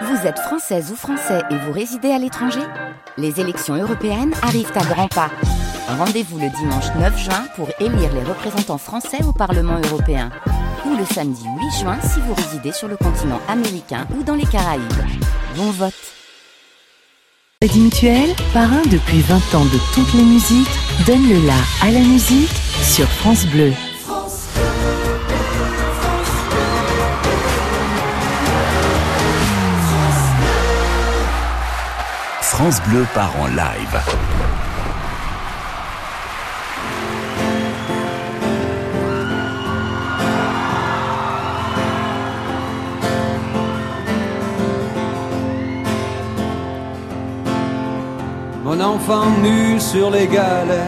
Vous êtes française ou français et vous résidez à l'étranger Les élections européennes arrivent à grands pas. Rendez-vous le dimanche 9 juin pour élire les représentants français au Parlement européen. Ou le samedi 8 juin si vous résidez sur le continent américain ou dans les Caraïbes. Bon vote parrain depuis 20 ans de toutes les musiques, donne le la à la musique sur France Bleu. France Bleu part en live. Mon enfant nu sur les galets,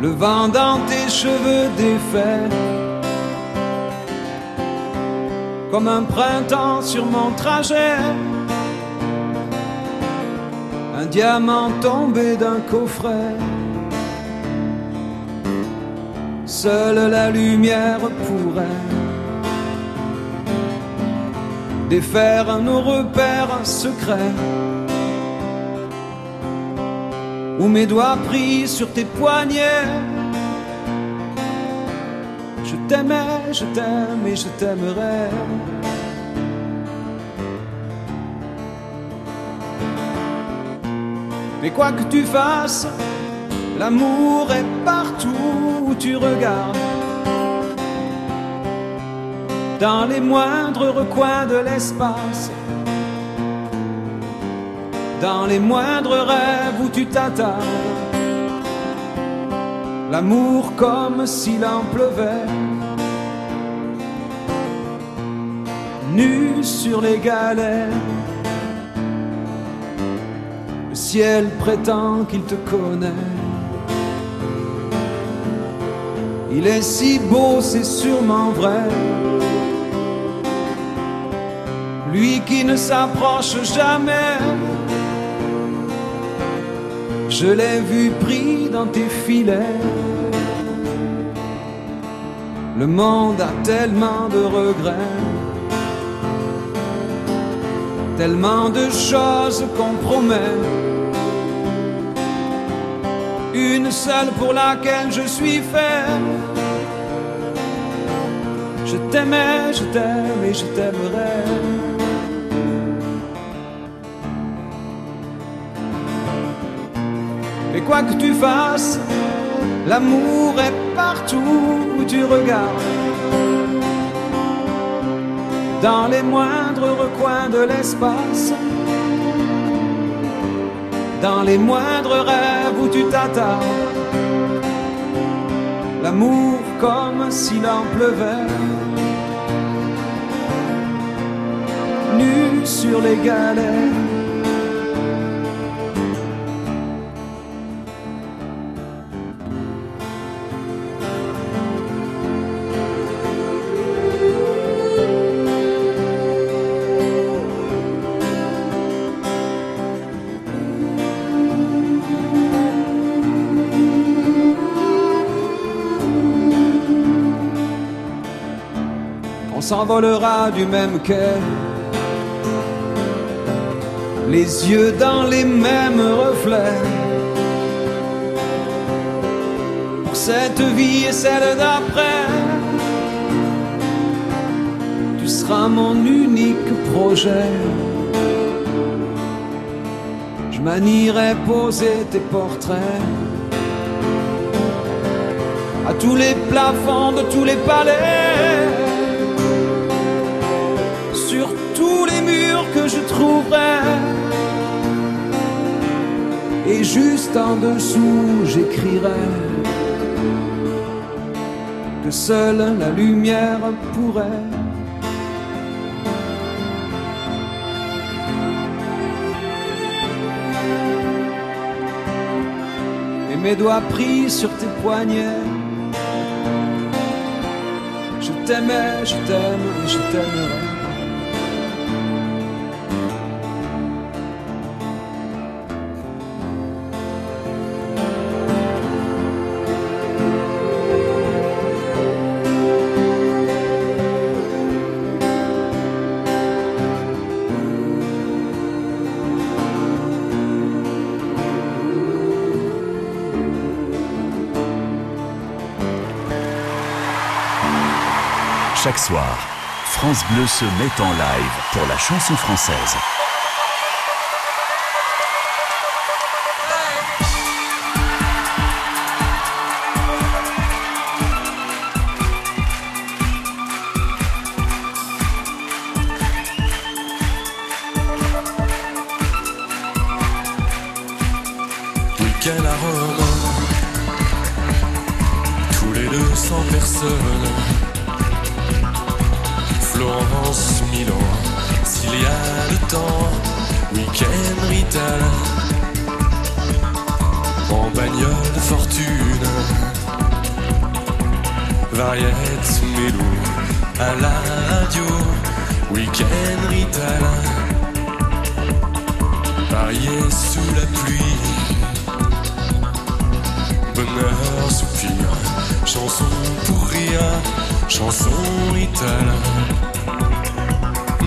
le vent dans tes cheveux défaits. comme un printemps sur mon trajet. Un diamant tombé d'un coffret. Seule la lumière pourrait défaire nos repères secrets. Où mes doigts pris sur tes poignets je t'aimais, je t'aime et je t'aimerai. Mais quoi que tu fasses, l'amour est partout où tu regardes. Dans les moindres recoins de l'espace, dans les moindres rêves où tu t'attardes. L'amour comme s'il en pleuvait nu sur les galets. Ciel prétend qu'il te connaît. Il est si beau, c'est sûrement vrai. Lui qui ne s'approche jamais. Je l'ai vu pris dans tes filets. Le monde a tellement de regrets tellement de choses qu'on promet. Une seule pour laquelle je suis fait. Je t'aimais, je t'aime et je t'aimerai. Mais quoi que tu fasses, l'amour est partout où tu regardes dans les moindres recoins de l'espace, dans les moindres rêves où tu t'attardes. L'amour comme s'il en pleuvait, nu sur les galets. S'envolera du même quai. Les yeux dans les mêmes reflets. Pour cette vie et celle d'après, tu seras mon unique projet. Je manierai poser tes portraits à tous les plafonds de tous les palais Et juste en dessous, j'écrirai que seule la lumière pourrait. Et mes doigts pris sur tes poignets. Je t'aimais, je t'aime je t'aimerai. Soir, France Bleu se met en live pour la chanson française. Tous les deux cents personnes. Florence, Milan, s'il y a le temps, week-end Rital, en bagnole de fortune, variette, mélou, à la radio, week-end Rital, parier sous la pluie. Bonheur, soupir, chanson pour rire, chanson Rital. Mmh.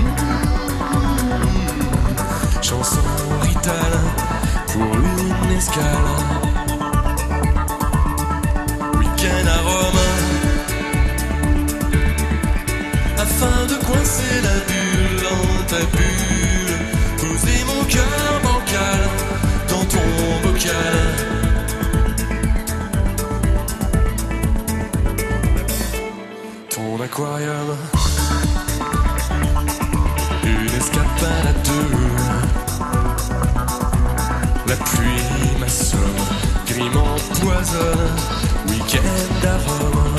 Chanson Rital pour une escale. Week-end à Rome, afin de coincer la bulle dans ta bulle, poser mon cœur bancal dans ton bocal. Aquarium. Une escapade à deux. La pluie m'assomme, gris m'empoisonne. Week-end à.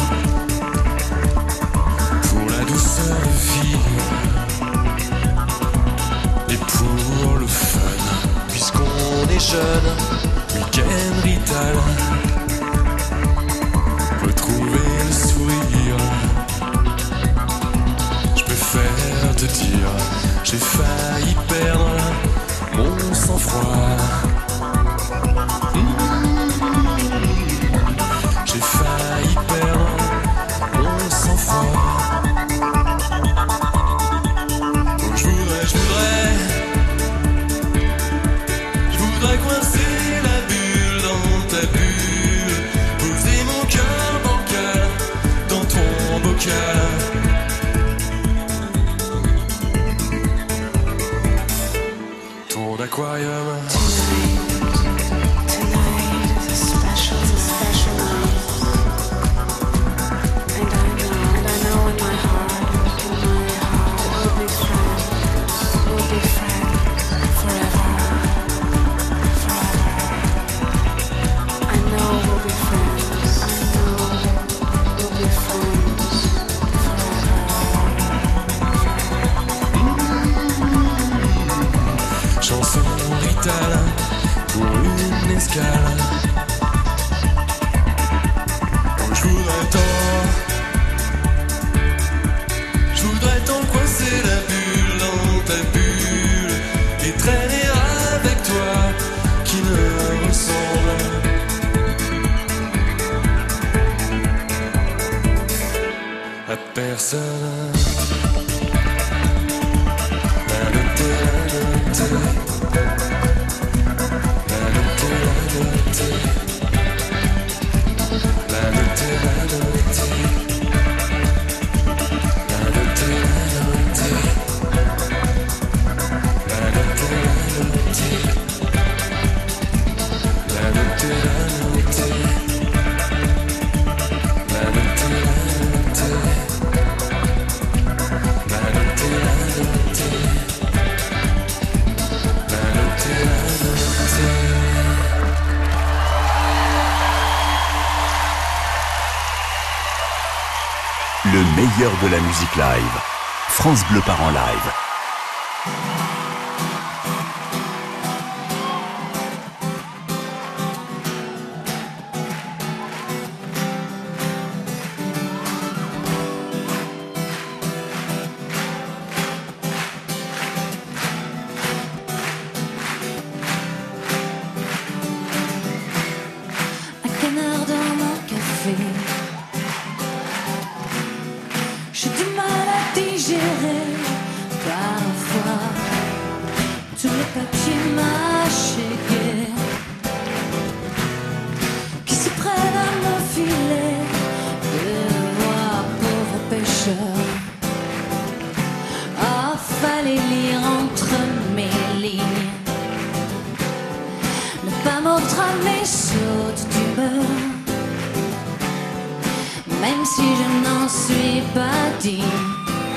Pour la douceur de vivre. Et pour le fun, puisqu'on est jeune. Week-end Rital. Retrouver le sourire J'ai failli perdre mon sang-froid Salam de la musique live. France Bleu part en live. Si je n'en suis pas dit.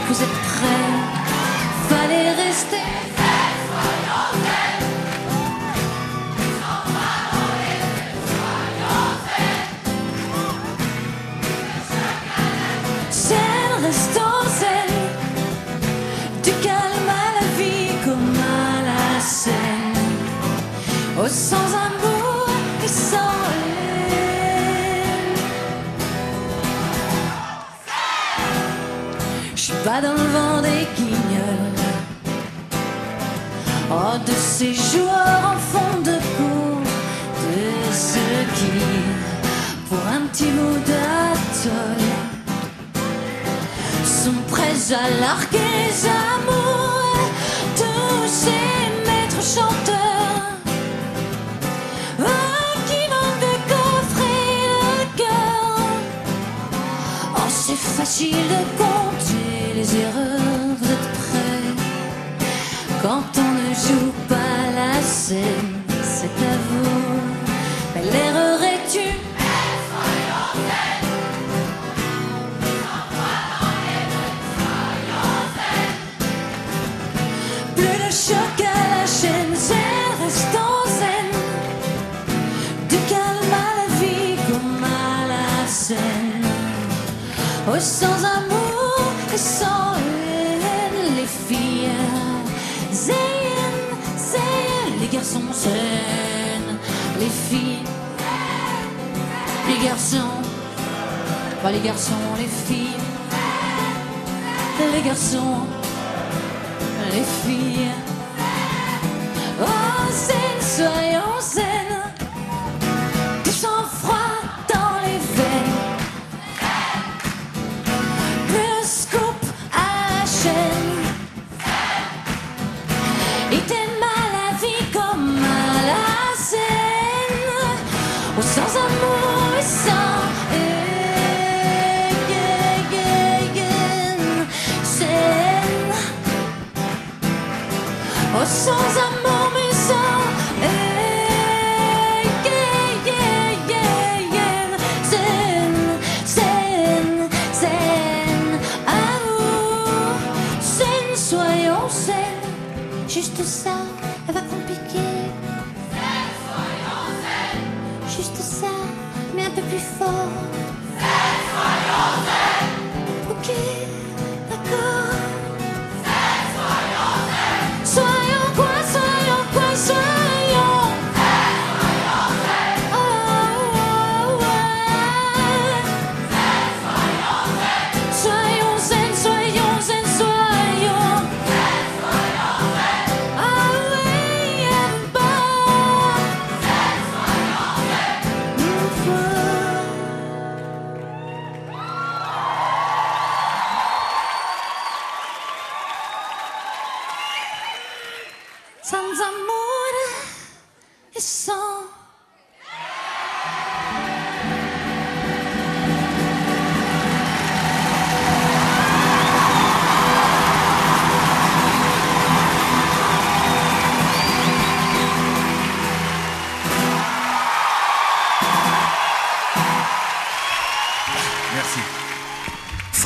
Vous êtes prêts? Fallait rester. Zen, restons zen. Du calme à la vie comme à la scène. Oh, sans dans le vent des guignols. Oh, de ces joueurs en fond de cours. De ceux qui, pour un petit bout d'atoll, sont prêts à larguer les amours. Tous ces maîtres chanteurs. Les garçons, les filles, les garçons,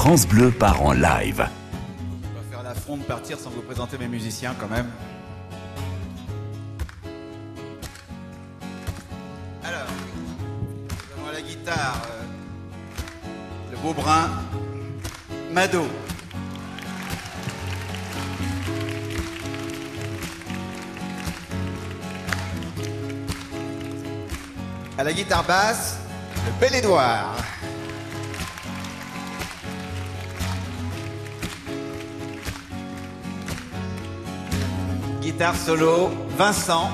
France Bleu part en live. Je vais faire l'affront de partir sans vous présenter mes musiciens quand même. Alors, nous avons à la guitare euh, le beau brun Mado. À la guitare basse, le bel Édouard. Guitare solo, Vincent.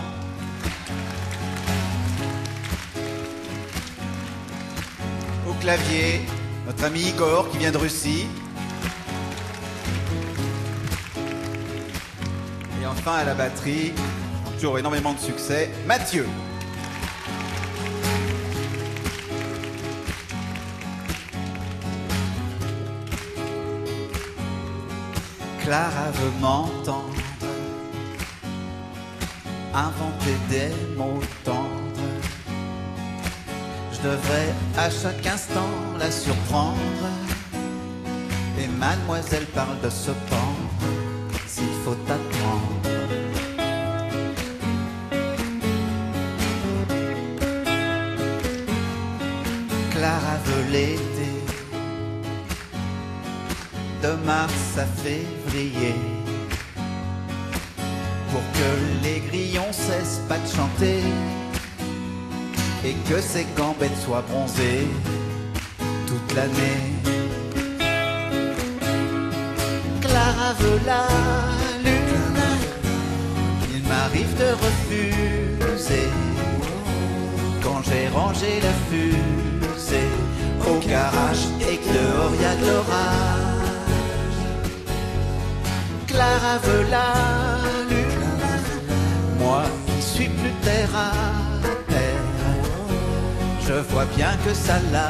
Au clavier, notre ami Igor qui vient de Russie. Et enfin à la batterie, toujours énormément de succès, Mathieu. Clara veut inventer des mots tendres. Je devrais à chaque instant la surprendre. Et mademoiselle parle de se pendre s'il faut attendre. Clara veut l'été, de mars à février, que les grillons cessent pas de chanter et que ses gambettes soient bronzées toute l'année. Clara veut la lune, il m'arrive de refuser quand j'ai rangé la fusée au garage et que dehors l'orage. Clara veut la terre terre, je vois bien que ça la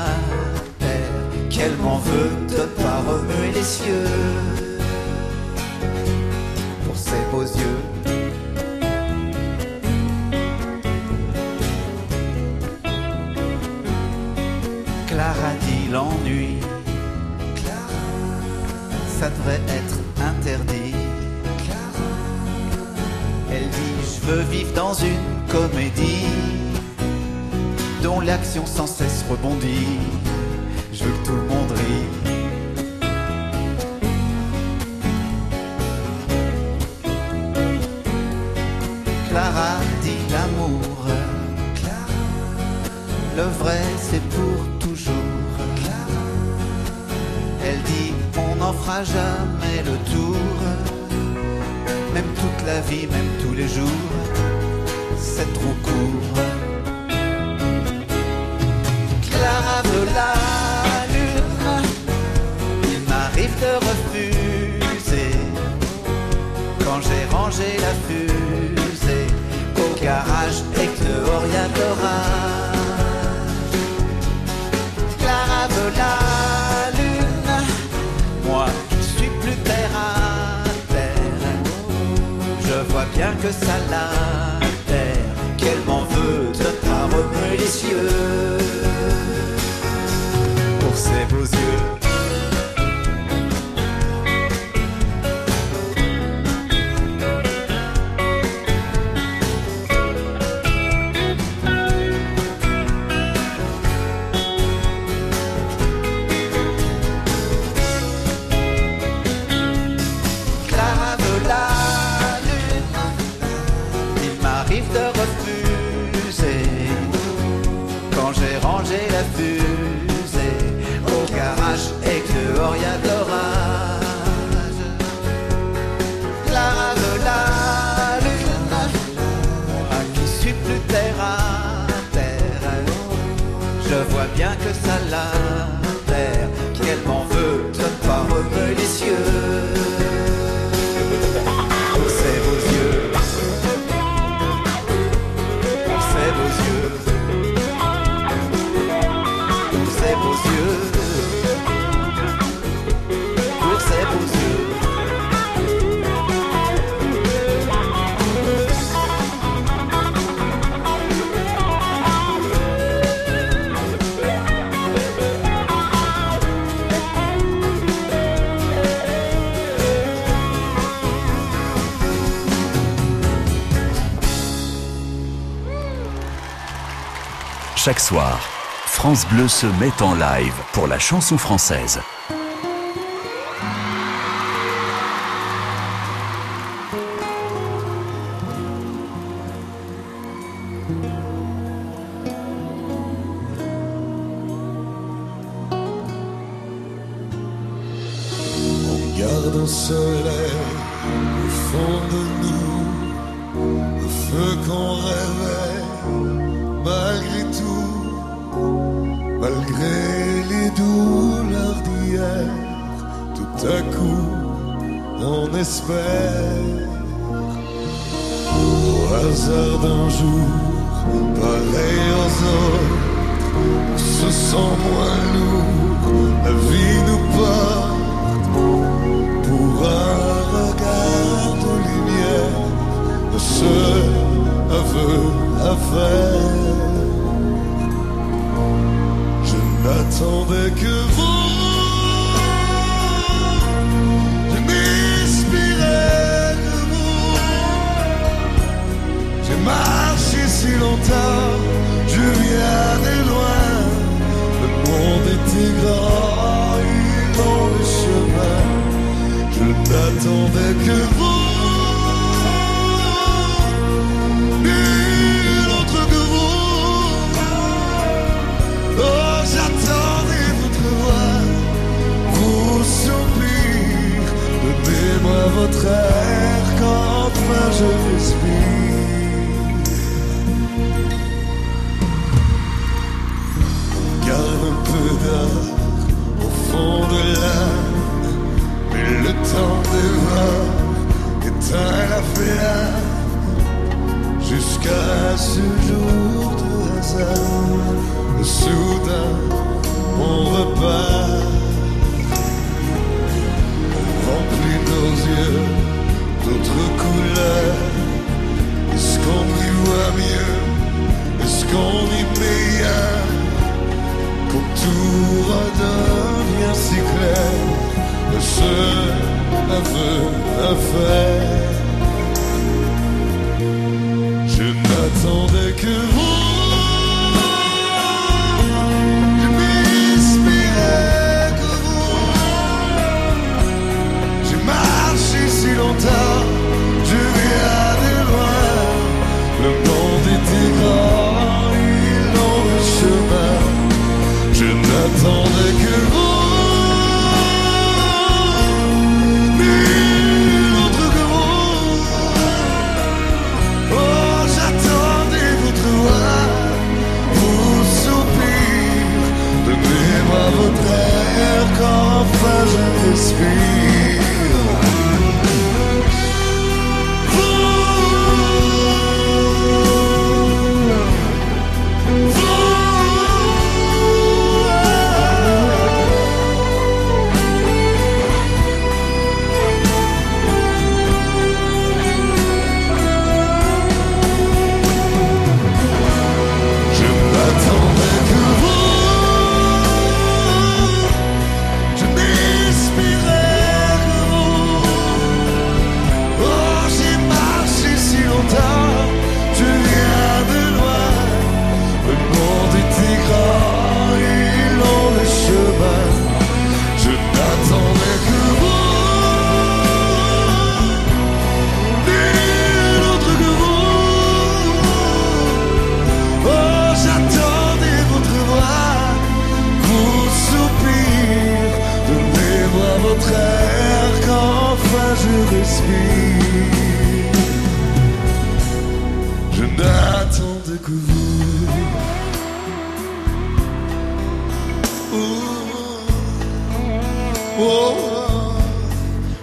qu'elle m'en veut de pas remuer les cieux pour ses beaux yeux. Clara dit l'ennui. Ça devrait être interdit. Elle dit je veux vivre dans une comédie dont l'action sans cesse rebondit. Je veux que tout le monde rit. Clara dit l'amour. Le vrai c'est pour toujours. Elle dit on n'en fera jamais le tour. Même toute la vie, même tous les jours, c'est trop court. Clara veut la lune. Il m'arrive de refuser quand j'ai rangé la fusée au garage et que de l'orage. Clara veut la lune, moi je suis plus terre à terre. Je vois bien que ça la de pas remuer les cieux pour ses beaux yeux. Chaque soir, France Bleu se met en live pour la chanson française. Malgré les douleurs d'hier, tout à coup on espère. Au hasard d'un jour, pareil aux autres, se sent moins lourd, la vie nous porte pour un regard de lumière, seul aveu à faire n'attendait que vous. Je m'inspirais de vous. J'ai marché si longtemps, je viens de loin. Le monde était grand, et dans le chemin. Je n'attendais que vous.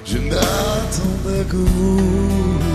je n'attendais que vous.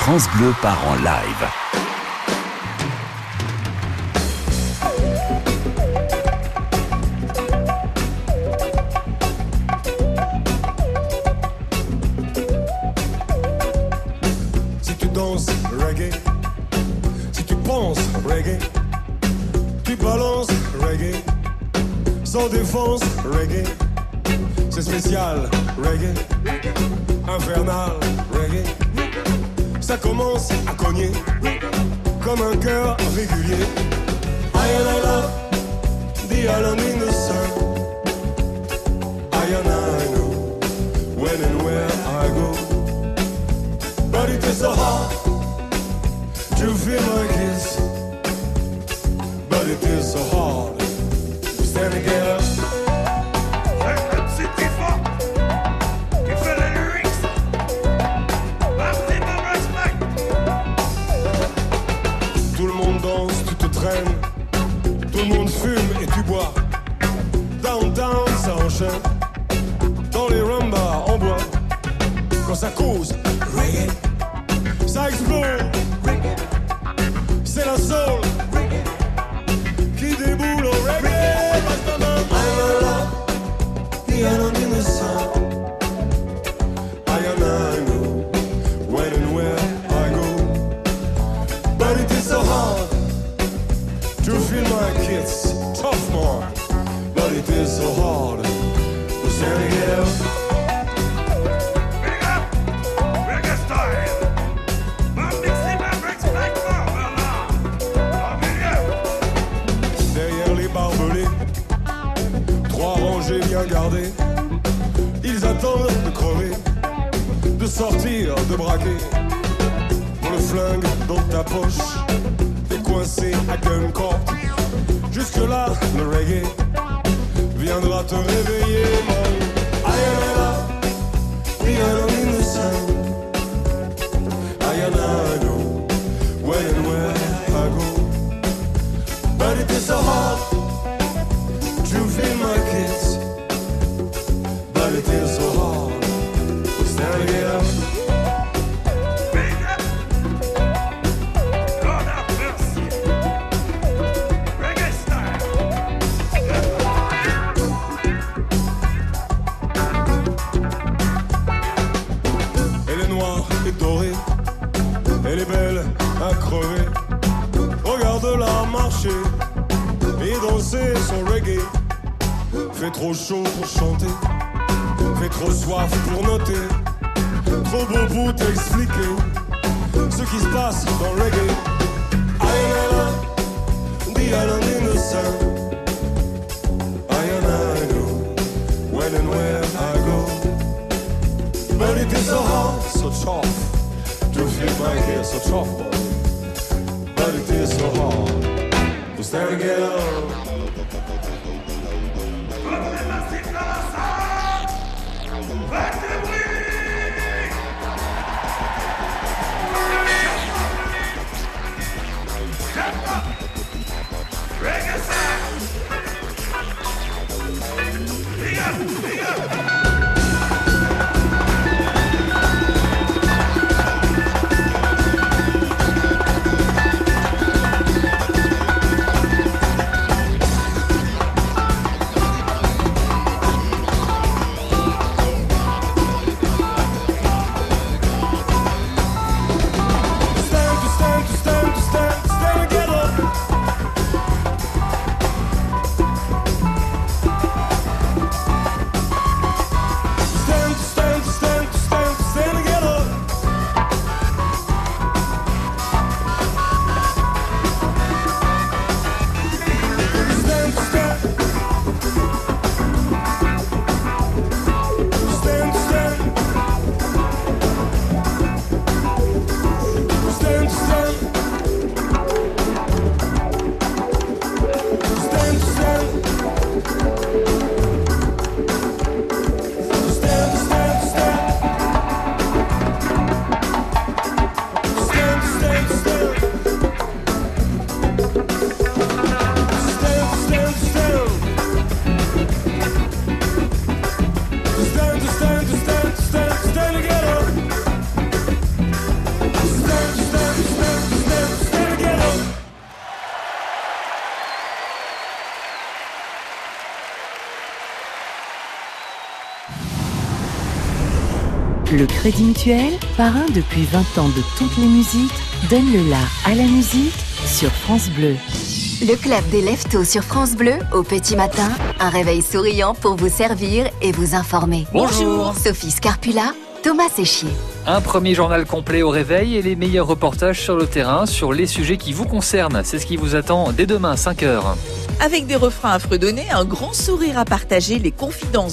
France Bleu part en live. Bien gardées. Ils attendent de crever, de sortir, de braquer. Pour le flingue dans ta poche, t'es coincé à Guncourt. Jusque-là, le reggae viendra te réveiller, know Regarde-la marcher et danser son reggae. Fait trop chaud pour chanter, fait trop soif pour noter. Trop beau pour t'expliquer ce qui se passe dans le reggae. Ayana, the island in the sun. Ayana, I know when and where I go. But it is so hard, so tough to feel my hair so tough. But it is so hard to stand and Crédit Mutuel, parrain depuis 20 ans de toutes les musiques, donne le la à la musique sur France Bleu. Le club des Leftos sur France Bleu, au petit matin, un réveil souriant pour vous servir et vous informer. Bonjour. Sophie Scarpula, Thomas Séchier. Un premier journal complet au réveil et les meilleurs reportages sur le terrain sur les sujets qui vous concernent. C'est ce qui vous attend dès demain, 5h. Avec des refrains à fredonner, un grand sourire à partager, les confidences